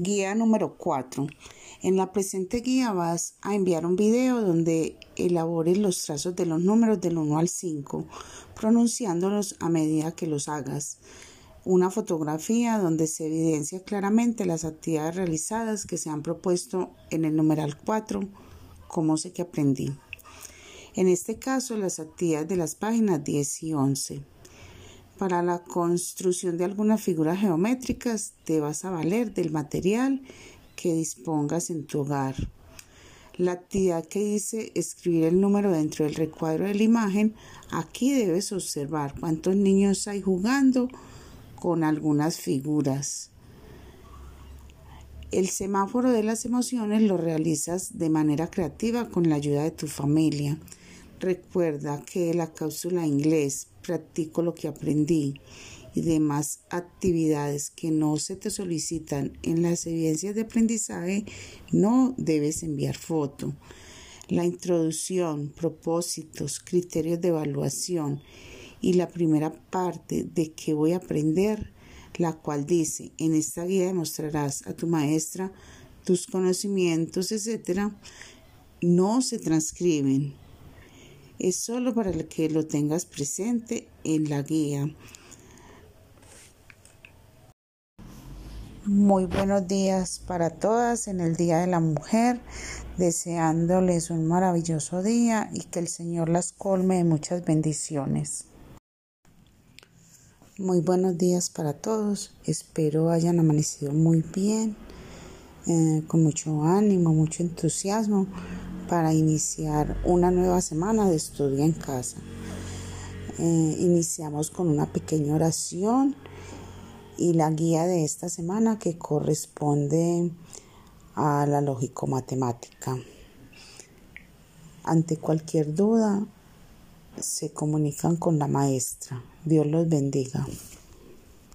Guía número 4. En la presente guía vas a enviar un video donde elabores los trazos de los números del 1 al 5, pronunciándolos a medida que los hagas. Una fotografía donde se evidencia claramente las actividades realizadas que se han propuesto en el numeral 4, como sé que aprendí. En este caso, las actividades de las páginas 10 y 11. Para la construcción de algunas figuras geométricas te vas a valer del material que dispongas en tu hogar. La actividad que dice escribir el número dentro del recuadro de la imagen, aquí debes observar cuántos niños hay jugando con algunas figuras. El semáforo de las emociones lo realizas de manera creativa con la ayuda de tu familia. Recuerda que la cápsula inglés, practico lo que aprendí y demás actividades que no se te solicitan en las evidencias de aprendizaje, no debes enviar foto. La introducción, propósitos, criterios de evaluación y la primera parte de qué voy a aprender, la cual dice, en esta guía demostrarás a tu maestra tus conocimientos, etcétera, no se transcriben es solo para que lo tengas presente en la guía. Muy buenos días para todas en el Día de la Mujer, deseándoles un maravilloso día y que el Señor las colme de muchas bendiciones. Muy buenos días para todos, espero hayan amanecido muy bien, eh, con mucho ánimo, mucho entusiasmo para iniciar una nueva semana de estudio en casa. Eh, iniciamos con una pequeña oración y la guía de esta semana que corresponde a la lógico-matemática. Ante cualquier duda, se comunican con la maestra. Dios los bendiga.